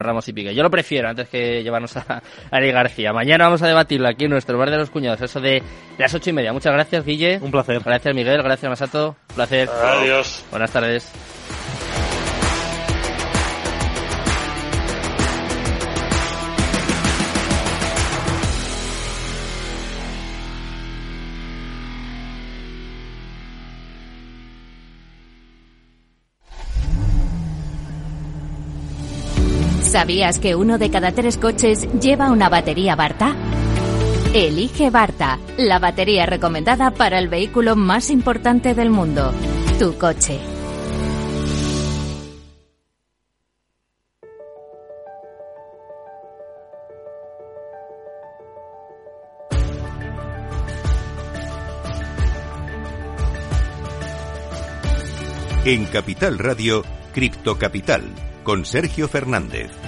Ramos y Piqué. Yo lo prefiero antes que llevarnos a Ari García. Mañana vamos a debatirlo aquí en nuestro bar de los cuñados, eso de las ocho y media. Muchas gracias, Guille. Un placer. Gracias, Miguel. Gracias, Masato. Un placer. Adiós. Buenas tardes. ¿Sabías que uno de cada tres coches lleva una batería Barta? Elige Barta, la batería recomendada para el vehículo más importante del mundo, tu coche. En Capital Radio, Cripto Capital, con Sergio Fernández.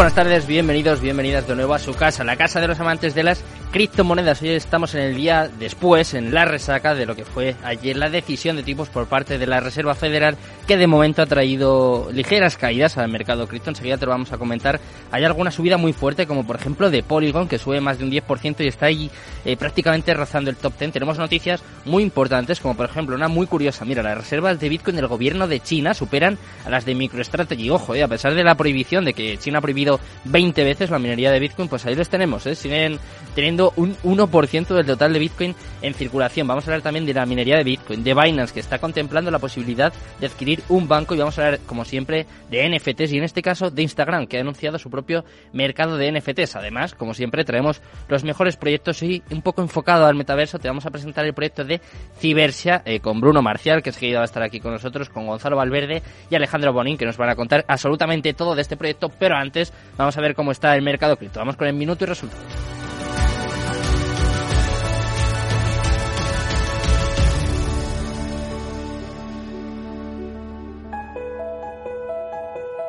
Buenas tardes, bienvenidos, bienvenidas de nuevo a su casa, la casa de los amantes de las criptomonedas. Hoy estamos en el día después, en la resaca de lo que fue ayer la decisión de tipos por parte de la Reserva Federal, que de momento ha traído ligeras caídas al mercado cripto. Enseguida te lo vamos a comentar. Hay alguna subida muy fuerte, como por ejemplo de Polygon, que sube más de un 10% y está ahí eh, prácticamente rozando el top 10. Tenemos noticias muy importantes, como por ejemplo una muy curiosa. Mira, las reservas de Bitcoin del gobierno de China superan a las de MicroStrategy. Ojo, eh, a pesar de la prohibición de que China ha prohibido 20 veces la minería de Bitcoin, pues ahí los tenemos, eh, siguen teniendo un 1% del total de Bitcoin en circulación. Vamos a hablar también de la minería de Bitcoin, de Binance, que está contemplando la posibilidad de adquirir un banco y vamos a hablar, como siempre, de NFTs y en este caso de Instagram, que ha anunciado su propio mercado de NFTs. Además, como siempre, traemos los mejores proyectos y un poco enfocado al metaverso. Te vamos a presentar el proyecto de Cibersia eh, con Bruno Marcial, que enseguida va a estar aquí con nosotros, con Gonzalo Valverde y Alejandro Bonín, que nos van a contar absolutamente todo de este proyecto. Pero antes, vamos a ver cómo está el mercado cripto. Vamos con el minuto y resultados.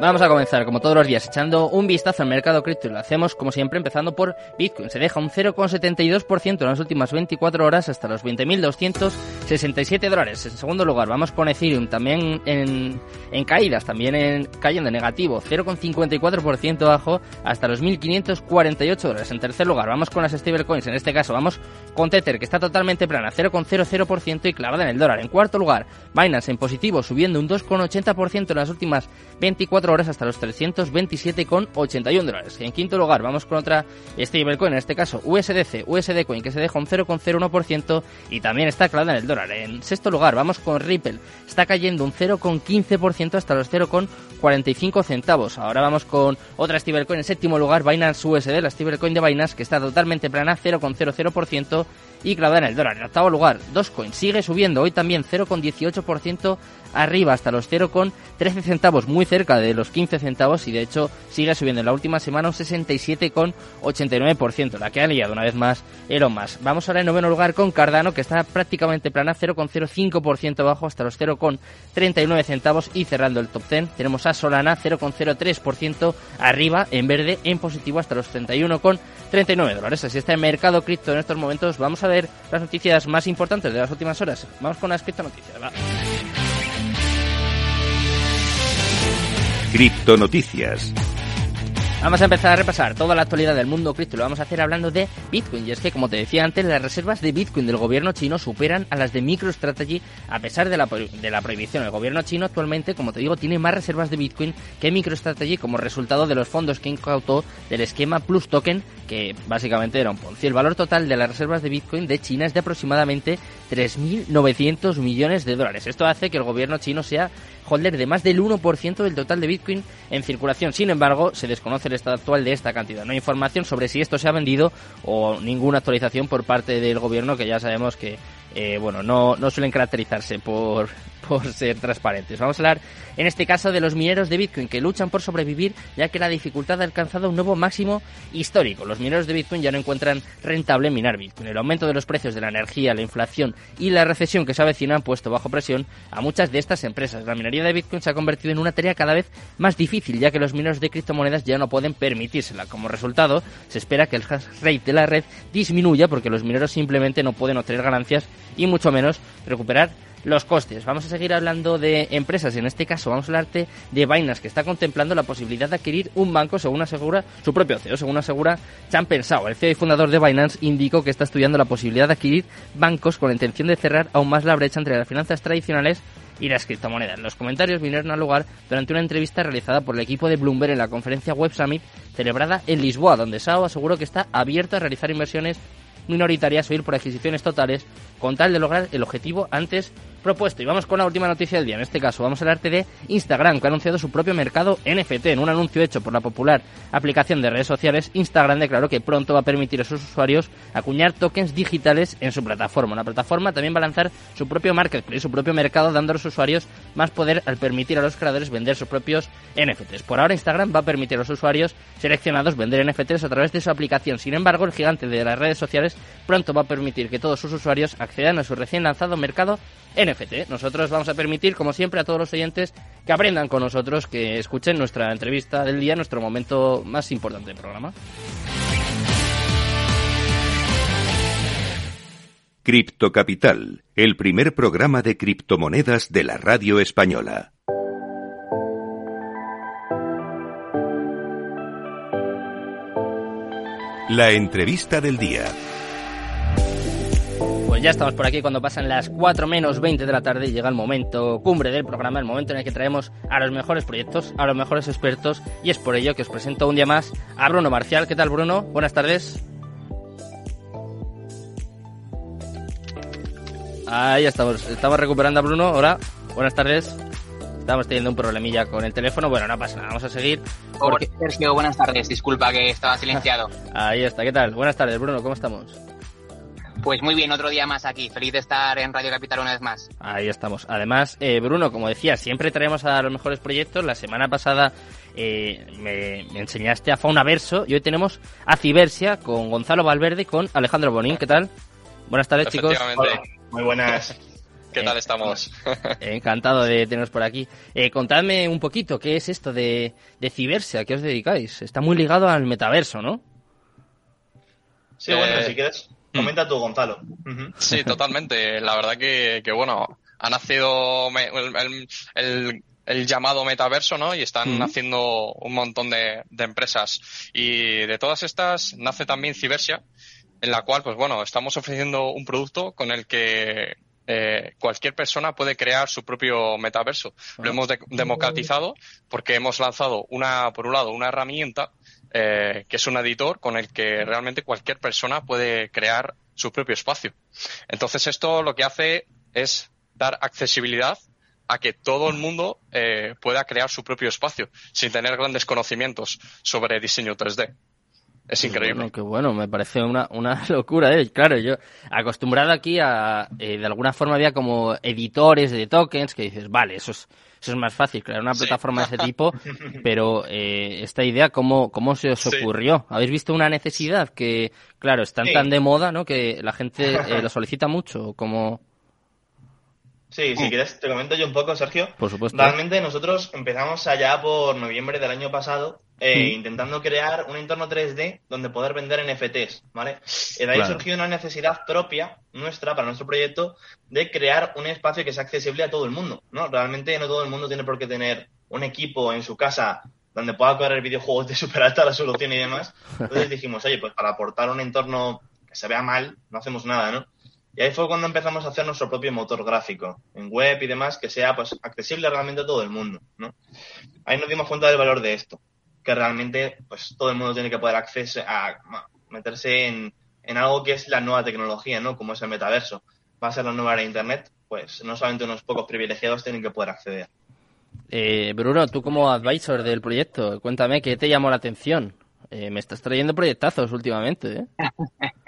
Vamos a comenzar, como todos los días, echando un vistazo al mercado cripto lo hacemos, como siempre, empezando por Bitcoin. Se deja un 0,72% en las últimas 24 horas hasta los 20.267 dólares. En segundo lugar, vamos con Ethereum, también en, en caídas, también en, cayendo en negativo, 0,54% bajo hasta los 1.548 dólares. En tercer lugar, vamos con las stablecoins, en este caso vamos con Tether, que está totalmente plana, 0,00% y clavada en el dólar. En cuarto lugar, Binance en positivo, subiendo un 2,80% en las últimas 24 horas hasta los 327,81 dólares. En quinto lugar, vamos con otra stablecoin, en este caso USDC, USD Coin, que se deja un 0,01% y también está clavada en el dólar. En sexto lugar, vamos con Ripple, está cayendo un 0,15% hasta los 0,45 centavos. Ahora vamos con otra stablecoin, en séptimo lugar, Binance USD, la stablecoin de Binance, que está totalmente plana, 0,00% y clavada en el dólar. En octavo lugar, Dogecoin sigue subiendo, hoy también 0,18% arriba hasta los 0,13 centavos, muy cerca de los 15 centavos y de hecho sigue subiendo en la última semana un 67,89%, la que ha liado una vez más Elon Musk. Vamos ahora en noveno lugar con Cardano que está prácticamente plana, 0,05% abajo hasta los 0,39 centavos y cerrando el top 10 tenemos a Solana 0,03% arriba en verde en positivo hasta los 31,39 dólares. Así está el mercado cripto en estos momentos. Vamos a ver las noticias más importantes de las últimas horas. Vamos con las cripto noticias. Va. Cripto Noticias. Vamos a empezar a repasar toda la actualidad del mundo cripto. Lo vamos a hacer hablando de Bitcoin. Y es que, como te decía antes, las reservas de Bitcoin del gobierno chino superan a las de MicroStrategy a pesar de la, prohibición. El gobierno chino actualmente, como te digo, tiene más reservas de Bitcoin que MicroStrategy como resultado de los fondos que incautó del esquema Plus Token, que básicamente era un Ponzi. El valor total de las reservas de Bitcoin de China es de aproximadamente 3.900 millones de dólares. Esto hace que el gobierno chino sea holder de más del 1% del total de Bitcoin en circulación. Sin embargo, se desconoce el estado actual de esta cantidad. No hay información sobre si esto se ha vendido o ninguna actualización por parte del gobierno, que ya sabemos que eh, bueno, no, no suelen caracterizarse por, por ser transparentes. Vamos a hablar en este caso de los mineros de Bitcoin que luchan por sobrevivir ya que la dificultad ha alcanzado un nuevo máximo histórico. Los mineros de Bitcoin ya no encuentran rentable minar Bitcoin. El aumento de los precios de la energía, la inflación y la recesión que se avecina han puesto bajo presión a muchas de estas empresas. La minería de Bitcoin se ha convertido en una tarea cada vez más difícil ya que los mineros de criptomonedas ya no pueden permitírsela. Como resultado, se espera que el hash rate de la red disminuya porque los mineros simplemente no pueden obtener ganancias y mucho menos recuperar los costes. Vamos a seguir hablando de empresas, en este caso vamos a hablarte de Binance, que está contemplando la posibilidad de adquirir un banco según asegura su propio CEO, según asegura Chan Pensao. El CEO y fundador de Binance indicó que está estudiando la posibilidad de adquirir bancos con la intención de cerrar aún más la brecha entre las finanzas tradicionales y las criptomonedas. Los comentarios vinieron al lugar durante una entrevista realizada por el equipo de Bloomberg en la conferencia Web Summit celebrada en Lisboa, donde Sao aseguró que está abierto a realizar inversiones minoritarias o ir por adquisiciones totales con tal de lograr el objetivo antes propuesto. Y vamos con la última noticia del día. En este caso, vamos a hablarte de Instagram, que ha anunciado su propio mercado NFT. En un anuncio hecho por la popular aplicación de redes sociales, Instagram declaró que pronto va a permitir a sus usuarios acuñar tokens digitales en su plataforma. La plataforma también va a lanzar su propio marketplace, su propio mercado, dando a los usuarios más poder al permitir a los creadores vender sus propios NFTs. Por ahora, Instagram va a permitir a los usuarios seleccionados vender NFTs a través de su aplicación. Sin embargo, el gigante de las redes sociales pronto va a permitir que todos sus usuarios accedan a su recién lanzado mercado NFT. Nosotros vamos a permitir, como siempre, a todos los oyentes que aprendan con nosotros, que escuchen nuestra entrevista del día, nuestro momento más importante del programa. Cripto Capital, el primer programa de criptomonedas de la radio española. La entrevista del día ya estamos por aquí cuando pasan las 4 menos 20 de la tarde y llega el momento cumbre del programa, el momento en el que traemos a los mejores proyectos, a los mejores expertos y es por ello que os presento un día más a Bruno Marcial. ¿Qué tal Bruno? Buenas tardes. Ahí estamos, estamos recuperando a Bruno. Hola, buenas tardes. Estamos teniendo un problemilla con el teléfono. Bueno, no pasa nada, vamos a seguir. Porque... Sergio, buenas tardes. Disculpa que estaba silenciado. Ahí está, ¿qué tal? Buenas tardes, Bruno, ¿cómo estamos? Pues muy bien, otro día más aquí. Feliz de estar en Radio Capital una vez más. Ahí estamos. Además, eh, Bruno, como decía, siempre traemos a los mejores proyectos. La semana pasada eh, me, enseñaste a Fauna Verso y hoy tenemos a Cibersia con Gonzalo Valverde y con Alejandro Bonín. ¿Qué tal? Buenas tardes, chicos. Muy buenas. ¿Qué tal estamos? encantado de teneros por aquí. Eh, contadme un poquito, ¿qué es esto de, de Cibersia? ¿A qué os dedicáis? Está muy ligado al metaverso, ¿no? Sí, bueno, si quieres. Comenta tú, Gonzalo. Sí, totalmente. La verdad que, que bueno, ha nacido el, el, llamado metaverso, ¿no? Y están haciendo un montón de, de, empresas. Y de todas estas nace también Cibersia, en la cual, pues bueno, estamos ofreciendo un producto con el que eh, cualquier persona puede crear su propio metaverso. Lo ah. hemos democratizado porque hemos lanzado una, por un lado, una herramienta eh, que es un editor con el que realmente cualquier persona puede crear su propio espacio. Entonces esto lo que hace es dar accesibilidad a que todo el mundo eh, pueda crear su propio espacio sin tener grandes conocimientos sobre diseño 3D. Es increíble. Bueno, qué bueno, me parece una, una locura. ¿eh? Claro, yo acostumbrado aquí a, eh, de alguna forma había como editores de tokens que dices, vale, eso es, eso es más fácil, crear una plataforma de ese tipo, pero eh, esta idea, ¿cómo, cómo se os ocurrió? ¿Habéis visto una necesidad que, claro, están tan de moda, ¿no? Que la gente eh, lo solicita mucho, como... Sí, si quieres te comento yo un poco, Sergio. Por supuesto. Realmente nosotros empezamos allá por noviembre del año pasado eh, intentando crear un entorno 3D donde poder vender NFTs, ¿vale? Y de ahí surgió una necesidad propia nuestra, para nuestro proyecto, de crear un espacio que sea accesible a todo el mundo, ¿no? Realmente no todo el mundo tiene por qué tener un equipo en su casa donde pueda correr videojuegos de super alta resolución y demás. Entonces dijimos, oye, pues para aportar un entorno que se vea mal, no hacemos nada, ¿no? Y ahí fue cuando empezamos a hacer nuestro propio motor gráfico en web y demás que sea pues accesible realmente a todo el mundo, ¿no? Ahí nos dimos cuenta del valor de esto, que realmente pues todo el mundo tiene que poder acceso a meterse en, en algo que es la nueva tecnología, ¿no? Como es el metaverso. Va a ser la nueva era de internet, pues no solamente unos pocos privilegiados tienen que poder acceder. Eh, Bruno, tú como advisor del proyecto, cuéntame qué te llamó la atención. Eh, me estás trayendo proyectazos últimamente, ¿eh?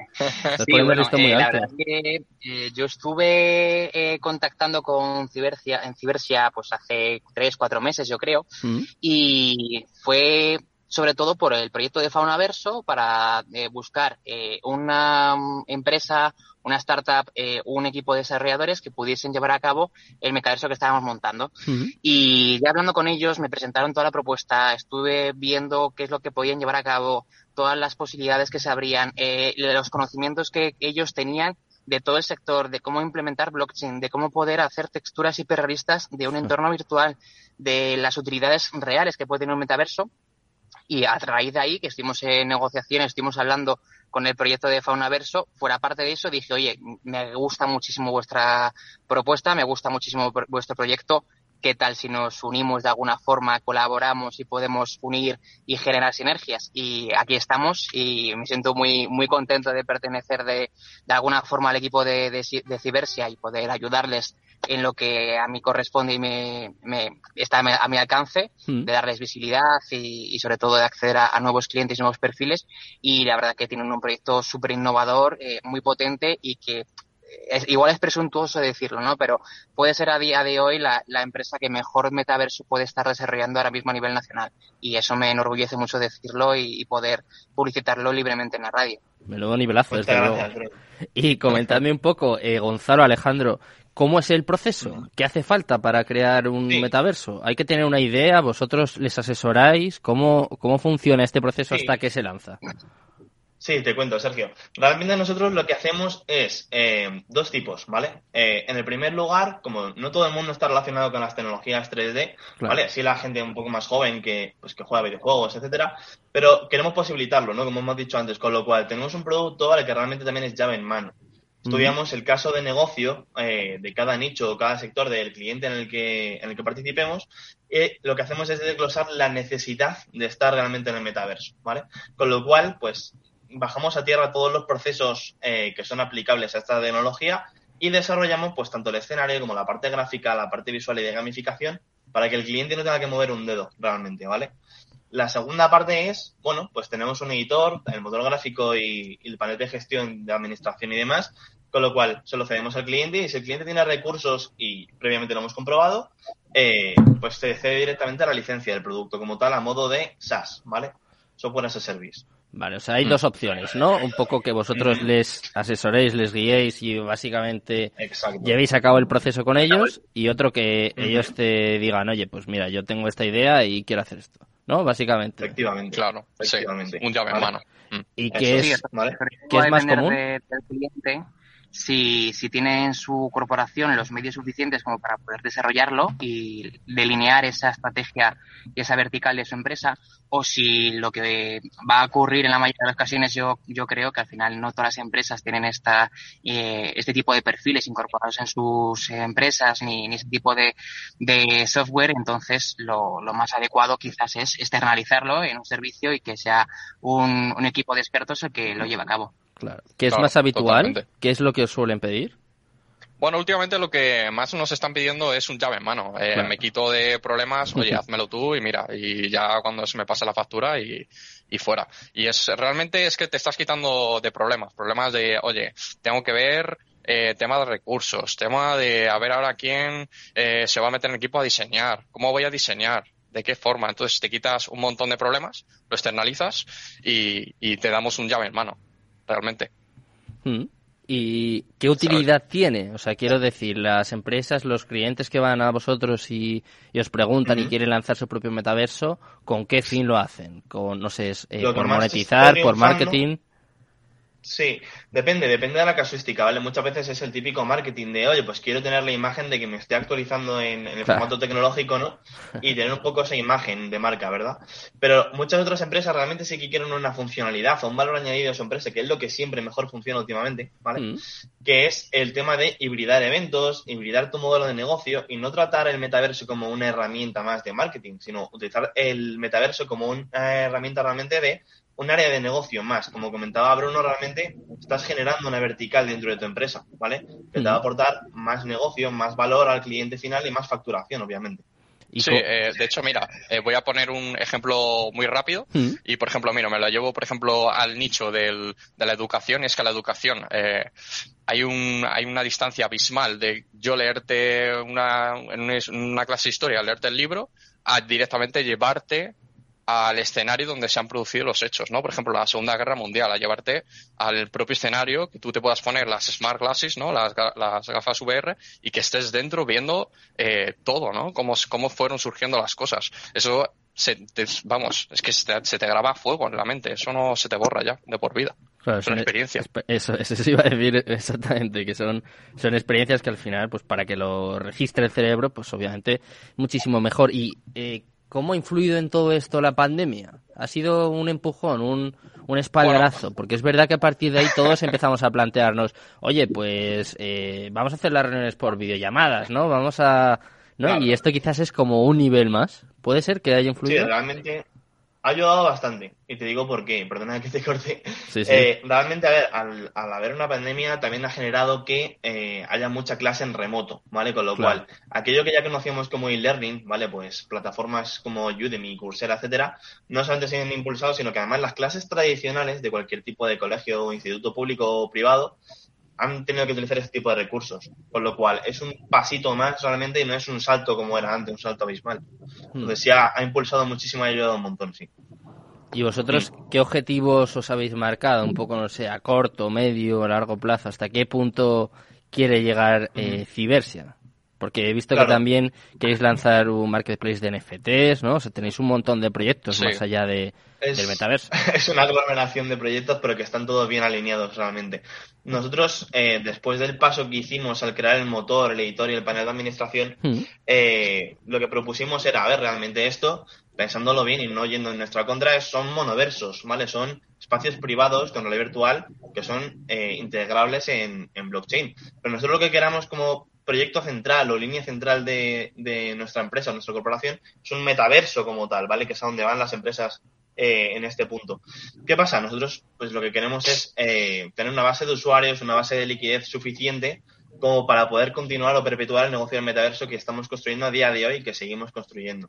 sí, bueno, eh, la verdad es que eh, yo estuve eh, contactando con Cibercia, en Cibercia pues hace tres, cuatro meses yo creo, mm. y fue sobre todo por el proyecto de Faunaverso para buscar una empresa, una startup, un equipo de desarrolladores que pudiesen llevar a cabo el metaverso que estábamos montando. Mm. Y ya hablando con ellos, me presentaron toda la propuesta, estuve viendo qué es lo que podían llevar a cabo, todas las posibilidades que se abrían, eh, los conocimientos que ellos tenían de todo el sector, de cómo implementar blockchain, de cómo poder hacer texturas hiperrealistas de un entorno virtual, de las utilidades reales que puede tener un metaverso. Y a raíz de ahí, que estuvimos en negociaciones, estuvimos hablando con el proyecto de Faunaverso, fuera parte de eso, dije, oye, me gusta muchísimo vuestra propuesta, me gusta muchísimo vuestro proyecto, qué tal si nos unimos de alguna forma, colaboramos y podemos unir y generar sinergias. Y aquí estamos y me siento muy, muy contento de pertenecer de, de alguna forma al equipo de, de, Cibersia y poder ayudarles en lo que a mí corresponde y me, me está a mi alcance, mm. de darles visibilidad y, y, sobre todo de acceder a, nuevos clientes y nuevos perfiles. Y la verdad que tienen un proyecto súper innovador, eh, muy potente y que es, igual es presuntuoso decirlo, ¿no? Pero puede ser a día de hoy la, empresa que mejor metaverso puede estar desarrollando ahora mismo a nivel nacional. Y eso me enorgullece mucho decirlo y, poder publicitarlo libremente en la radio. Me lo nivelazo, desde luego. Y comentadme un poco, eh, Gonzalo, Alejandro, ¿Cómo es el proceso? ¿Qué hace falta para crear un metaverso? ¿Hay que tener una idea? ¿Vosotros les asesoráis? ¿Cómo, cómo funciona este proceso hasta que se lanza? Sí, te cuento, Sergio. Realmente nosotros lo que hacemos es eh, dos tipos, ¿vale? Eh, en el primer lugar, como no todo el mundo está relacionado con las tecnologías 3D, ¿vale? Así la gente un poco más joven que, pues, que juega videojuegos, etcétera, pero queremos posibilitarlo, ¿no? Como hemos dicho antes, con lo cual tenemos un producto, ¿vale? Que realmente también es llave en mano. Estudiamos el caso de negocio eh, de cada nicho o cada sector del cliente en el que, en el que participemos y lo que hacemos es desglosar la necesidad de estar realmente en el metaverso, ¿vale? Con lo cual, pues bajamos a tierra todos los procesos eh, que son aplicables a esta tecnología y desarrollamos pues tanto el escenario como la parte gráfica, la parte visual y de gamificación para que el cliente no tenga que mover un dedo realmente, ¿vale? La segunda parte es, bueno, pues tenemos un editor, el motor gráfico y, el panel de gestión de administración y demás, con lo cual se lo cedemos al cliente y si el cliente tiene recursos y previamente lo hemos comprobado, eh, pues se cede directamente a la licencia del producto como tal a modo de SaaS, ¿vale? Software as a Service. Vale, o sea, hay mm. dos opciones, ¿no? Un poco que vosotros mm. les asesoréis, les guiéis y básicamente llevéis a cabo el proceso con ellos y otro que ellos te digan, oye, pues mira, yo tengo esta idea y quiero hacer esto, ¿no? Básicamente. Efectivamente. Claro, efectivamente. un llave en mano. ¿Y qué es, ¿qué es más común? Si, si tiene en su corporación los medios suficientes como para poder desarrollarlo y delinear esa estrategia y esa vertical de su empresa, o si lo que va a ocurrir en la mayoría de las ocasiones, yo, yo creo que al final no todas las empresas tienen esta, eh, este tipo de perfiles incorporados en sus empresas ni, ni ese tipo de, de software, entonces lo, lo más adecuado quizás es externalizarlo en un servicio y que sea un, un equipo de expertos el que lo lleve a cabo. Claro. ¿Qué es más habitual? ¿Qué es lo que os suelen pedir? Bueno, últimamente lo que más nos están pidiendo es un llave en mano. Eh, me quito de problemas, oye, házmelo tú y mira, y ya cuando se me pasa la factura y, y, fuera. Y es realmente es que te estás quitando de problemas, problemas de, oye, tengo que ver eh, tema de recursos, tema de a ver ahora quién eh, se va a meter en equipo a diseñar, cómo voy a diseñar, de qué forma. Entonces te quitas un montón de problemas, lo externalizas y, y te damos un llave en mano realmente. Mm. ¿Y qué utilidad tiene? O sea, quiero decir, las empresas, los clientes que van a vosotros y, os preguntan y quieren lanzar su propio metaverso, ¿con qué fin lo hacen? ¿Con, no sé, eh, por monetizar, por marketing? Sí, depende, depende de la casuística, ¿vale? Muchas veces es el típico marketing de, oye, pues quiero tener la imagen de que me esté actualizando en, el formato tecnológico, ¿no? Y tener un poco esa imagen de marca, ¿verdad? Pero muchas otras empresas realmente sí que quieren una funcionalidad o un valor añadido a su empresa, que es lo que siempre mejor funciona últimamente, ¿vale? Mm. Que es el tema de hibridar eventos, hibridar tu modelo de negocio y no tratar el metaverso como una herramienta más de marketing, sino utilizar el metaverso como una herramienta realmente de un área de negocio más. Como comentaba Bruno, realmente estás generando una vertical dentro de tu empresa, ¿vale? Que te va a aportar más negocio, más valor al cliente final y más facturación, obviamente. Sí, eh, de hecho, mira, eh, voy a poner un ejemplo muy rápido. Mm. Y, por ejemplo, mira, me lo llevo, por ejemplo, al nicho del, de la educación. Y es que la educación, eh, hay, un, hay una distancia abismal de yo leerte una, en una clase de historia, leerte el libro, a directamente llevarte al escenario donde se han producido los hechos, ¿no? Por ejemplo, la Segunda Guerra Mundial, a llevarte al propio escenario, que tú te puedas poner las smart glasses, ¿no? Las, las gafas VR y que estés dentro viendo eh, todo, ¿no? Cómo, cómo fueron surgiendo las cosas. Eso, se vamos, es que se te, se te, graba a fuego en la mente, eso no se te borra ya de por vida. Claro, son, experiencias. Eso, eso se iba a decir exactamente, que son, son experiencias que al final, pues para que lo registre el cerebro, pues obviamente muchísimo mejor. Y eh, ¿Cómo ha influido en todo esto la pandemia? ¿Ha sido un empujón, un, un espaldarazo? Porque es verdad que a partir de ahí todos empezamos a plantearnos, oye, pues eh, vamos a hacer las reuniones por videollamadas, ¿no? Vamos a... ¿no? Y esto quizás es como un nivel más. ¿Puede ser que haya influido? Sí, realmente ha ayudado bastante. Y te digo por qué, perdona que te corte. Eh, realmente, a ver, al, haber una pandemia también ha generado que eh, haya mucha clase en remoto, ¿vale? Con lo cual, aquello que ya conocíamos como e-learning, ¿vale? Pues plataformas como Udemy, Coursera, etcétera, no solamente se han impulsado, sino que además las clases tradicionales de cualquier tipo de colegio o instituto público o privado han tenido que utilizar este tipo de recursos. Con lo cual, es un pasito más solamente y no es un salto como era antes, un salto abismal. Hmm. Entonces, sí ha, impulsado muchísimo y ha ayudado un montón, sí. ¿Y vosotros qué objetivos os habéis marcado? Un poco, no sé, a corto, medio, a largo plazo. ¿Hasta qué punto quiere llegar eh, Cibersia? Porque he visto que también queréis lanzar un marketplace de NFTs, ¿no? O sea, tenéis un montón de proyectos más allá de, del metaverso. Es una aglomeración de proyectos, pero que están todos bien alineados realmente. Nosotros, eh, después del paso que hicimos al crear el motor, el editor y el panel de administración, hmm. eh, lo que propusimos era, a ver, realmente esto, pensándolo bien y no yendo en nuestra contra, son monoversos, ¿vale? Son espacios privados con realidad virtual que son eh, integrables en, en blockchain. Pero nosotros lo que queramos como proyecto central o línea central de, de nuestra empresa, nuestra corporación, es un metaverso como tal, ¿vale? Que es a donde van las empresas eh, en este punto. ¿Qué pasa? Nosotros, pues lo que queremos es eh, tener una base de usuarios, una base de liquidez suficiente como para poder continuar o perpetuar el negocio del metaverso que estamos construyendo a día de hoy y que seguimos construyendo.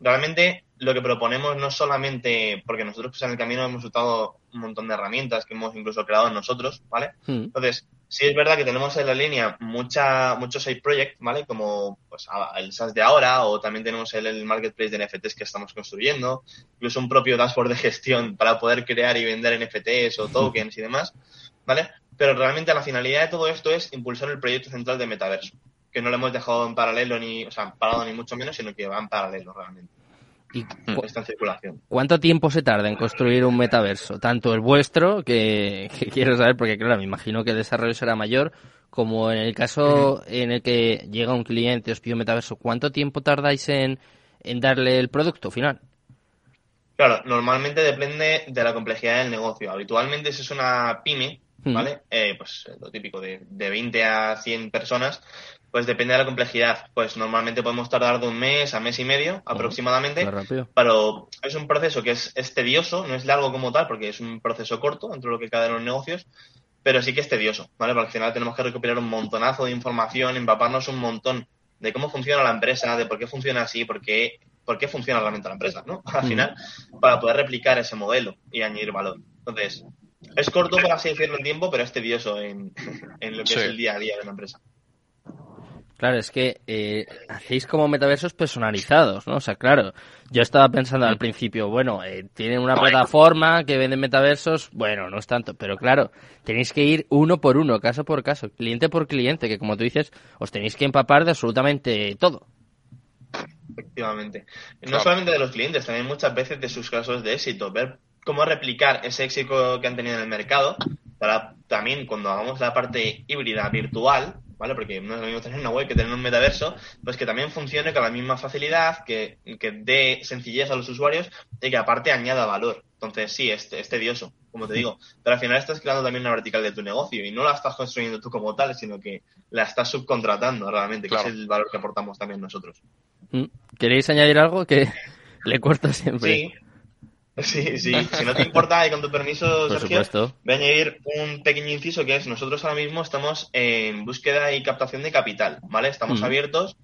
Realmente lo que proponemos no solamente, porque nosotros pues, en el camino hemos usado un montón de herramientas que hemos incluso creado nosotros, ¿vale? Hmm. Entonces, sí es verdad que tenemos en la línea mucha, muchos side projects, ¿vale? Como pues, el SaaS de ahora o también tenemos el, marketplace de NFTs que estamos construyendo, incluso un propio dashboard de gestión para poder crear y vender NFTs o tokens y demás, ¿vale? Pero realmente la finalidad de todo esto es impulsar el proyecto central de Metaverso, que no lo hemos dejado en paralelo ni, o sea, parado ni mucho menos, sino que va en paralelo realmente. ¿Y circulación. ¿Cuánto tiempo se tarda en construir un metaverso? Tanto el vuestro, que, quiero saber, porque claro, me imagino que el desarrollo será mayor, como en el caso en el que llega un cliente, os pide un metaverso, ¿cuánto tiempo tardáis en, darle el producto final? Claro, normalmente depende de la complejidad del negocio. Habitualmente si es una pyme, ¿vale? Eh, pues lo típico de, de 20 a 100 personas, pues depende de la complejidad. Pues normalmente podemos tardar de un mes a mes y medio aproximadamente. Pero es un proceso que es, tedioso, no es largo como tal, porque es un proceso corto dentro de lo que cae en los negocios, pero sí que es tedioso, ¿vale? Porque al final tenemos que recopilar un montonazo de información, empaparnos un montón de cómo funciona la empresa, de por qué funciona así, por qué, por qué funciona realmente la empresa, ¿no? Al final, para poder replicar ese modelo y añadir valor. Entonces, es corto, por así decirlo, en tiempo, pero es tedioso en, lo que es el día a día de una empresa. Claro, es que eh, hacéis como metaversos personalizados, ¿no? O sea, claro, yo estaba pensando al principio, bueno, eh, tienen una plataforma que vende metaversos, bueno, no es tanto, pero claro, tenéis que ir uno por uno, caso por caso, cliente por cliente, que como tú dices, os tenéis que empapar de absolutamente todo. Efectivamente. No solamente de los clientes, también muchas veces de sus casos de éxito, ver cómo replicar ese éxito que han tenido en el mercado, para también cuando hagamos la parte híbrida virtual, ¿vale? Porque no es lo mismo tener una web que tener un metaverso, pues que también funcione con la misma facilidad, que, que dé sencillez a los usuarios y que aparte añada valor. Entonces, sí, es, es tedioso, como te digo, pero al final estás creando también una vertical de tu negocio y no la estás construyendo tú como tal, sino que la estás subcontratando realmente, que es el valor que aportamos también nosotros. Mm. ¿Queréis añadir algo que le cuesta siempre? Sí, Sí, sí, si no te importa y con tu permiso, Sergio, voy a añadir un pequeño inciso que es nosotros ahora mismo estamos en búsqueda y captación de capital, ¿vale? Estamos abiertos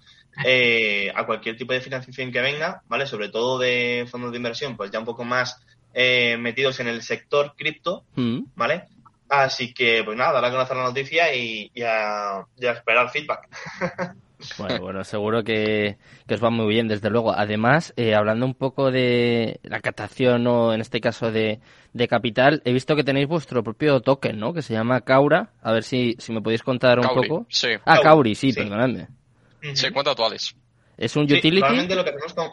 eh, a cualquier tipo de financiación que venga, ¿vale? Sobre todo de fondos de inversión, pues ya un poco más eh, metidos en el sector cripto, mm. ¿vale? Así que, pues nada, dar a conocer la noticia y, a, esperar feedback. Bueno, bueno, seguro que, os va muy bien, desde luego. Además, eh, hablando un poco de la captación o en este caso de, capital, he visto que tenéis vuestro propio token, ¿no? Que se llama Caura. A ver si, si me podéis contar un poco. Sí. Ah, Cauri, sí, perdonadme. Sí, cuenta actuales. ¿Es un utility? lo que hacemos con...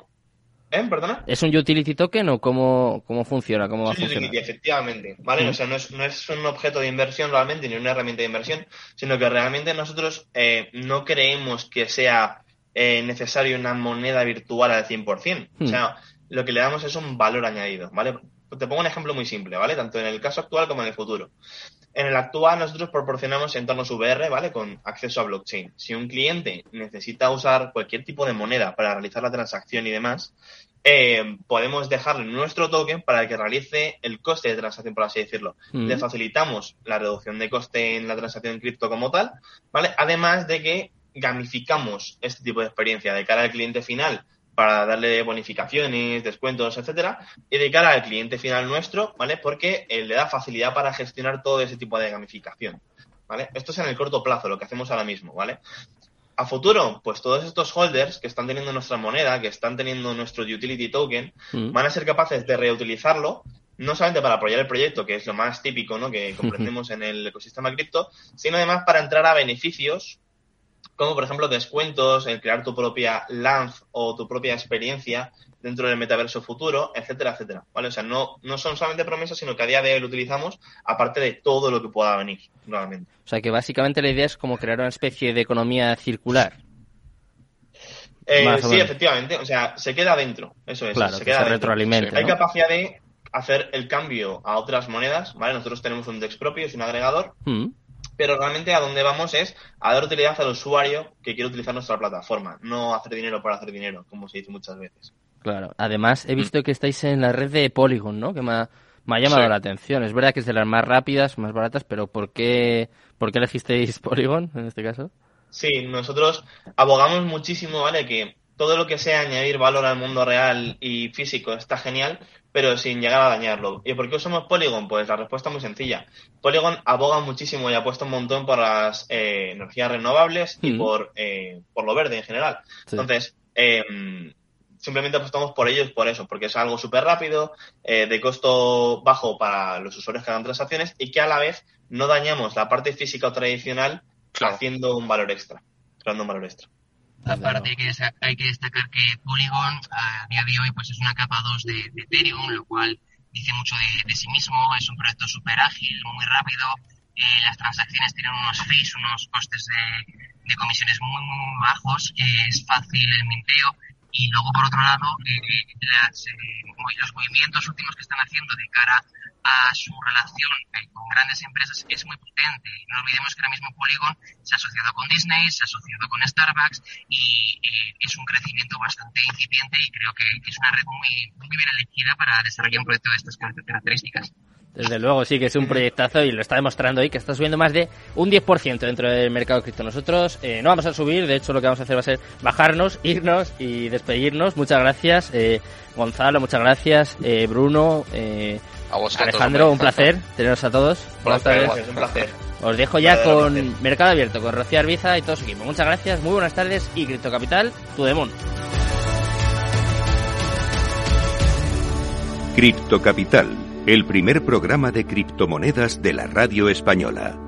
¿Eh? ¿Perdona? ¿Es un utility token o cómo, cómo funciona? ¿Cómo va a? Utility, efectivamente. ¿Vale? O sea, no es, no es un objeto de inversión realmente, ni una herramienta de inversión, sino que realmente nosotros eh, no creemos que sea eh, necesario una moneda virtual al 100%. O sea, lo que le damos es un valor añadido, ¿vale? Te pongo un ejemplo muy simple, ¿vale? Tanto en el caso actual como en el futuro. En el actual nosotros proporcionamos entornos VR, ¿vale? Con acceso a blockchain. Si un cliente necesita usar cualquier tipo de moneda para realizar la transacción y demás, eh, podemos dejarle nuestro token para que realice el coste de transacción, por así decirlo. Mm. Le facilitamos la reducción de coste en la transacción en cripto como tal, ¿vale? Además de que gamificamos este tipo de experiencia de cara al cliente final para darle bonificaciones, descuentos, etcétera, y de cara al cliente final nuestro, ¿vale? Porque eh, le da facilidad para gestionar todo ese tipo de gamificación, ¿vale? Esto es en el corto plazo, lo que hacemos ahora mismo, ¿vale? A futuro, pues todos estos holders que están teniendo nuestra moneda, que están teniendo nuestro utility token, mm. van a ser capaces de reutilizarlo no solamente para apoyar el proyecto, que es lo más típico ¿no? que comprendemos en el ecosistema cripto, sino además para entrar a beneficios como por ejemplo descuentos, el crear tu propia LANF o tu propia experiencia dentro del metaverso futuro, etcétera, etcétera. ¿Vale? O sea, no, no son solamente promesas, sino que a día de hoy lo utilizamos, aparte de todo lo que pueda venir, nuevamente. O sea, que básicamente la idea es como crear una especie de economía circular. Eh, sí, efectivamente. O sea, se queda dentro. Eso es. Claro, se, queda se retroalimenta. Hay capacidad de hacer el cambio a otras monedas, ¿vale? Nosotros tenemos un DEX propio, es un agregador. Mm pero realmente a donde vamos es a dar utilidad al usuario que quiere utilizar nuestra plataforma, no hacer dinero para hacer dinero, como se dice muchas veces. Claro, además he visto que estáis en la red de Polygon, ¿no? Que me ha, llamado la atención. Es verdad que es de las más rápidas, más baratas, pero ¿por qué, ¿por qué elegisteis Polygon en este caso? Sí, nosotros abogamos muchísimo, ¿vale? Que todo lo que sea añadir valor al mundo real y físico está genial, pero sin llegar a dañarlo. ¿Y por qué usamos Polygon? Pues la respuesta es muy sencilla. Polygon aboga muchísimo y apuesta un montón por las eh, energías renovables y por, eh, por lo verde en general. Entonces, em, simplemente apostamos por ellos por eso, porque es algo súper rápido, eh, de costo bajo para los usuarios que hagan transacciones y que a la vez no dañamos la parte física o tradicional haciendo un valor extra, creando un valor extra. Aparte que hay que destacar que Polygon a día de hoy pues es una capa 2 de, Ethereum, lo cual dice mucho de, sí mismo, es un proyecto súper ágil, muy rápido, eh, las transacciones tienen unos fees, unos costes de, comisiones muy, muy bajos, es fácil el minteo y luego por otro lado eh, las, eh, los movimientos últimos que están haciendo de cara a su relación eh, con grandes empresas es muy potente. No olvidemos que ahora mismo Polygon se ha asociado con Disney, se ha asociado con Starbucks y eh, es un crecimiento bastante incipiente y creo que es una red muy, muy bien elegida para desarrollar un proyecto de estas características. Desde luego, sí que es un proyectazo y lo está demostrando hoy que está subiendo más de un 10% dentro del mercado cripto. Nosotros eh, no vamos a subir, de hecho lo que vamos a hacer va a ser bajarnos, irnos y despedirnos. Muchas gracias, Gonzalo, muchas gracias, Bruno, Alejandro, un placer teneros a todos. Buenas tardes. Un placer. Os dejo ya con Mercado Abierto, con Rocío Arbiza y todo su equipo. Muchas gracias, muy buenas tardes y Cripto Capital, tu demon. Cripto Capital, el primer programa de criptomonedas de la radio española.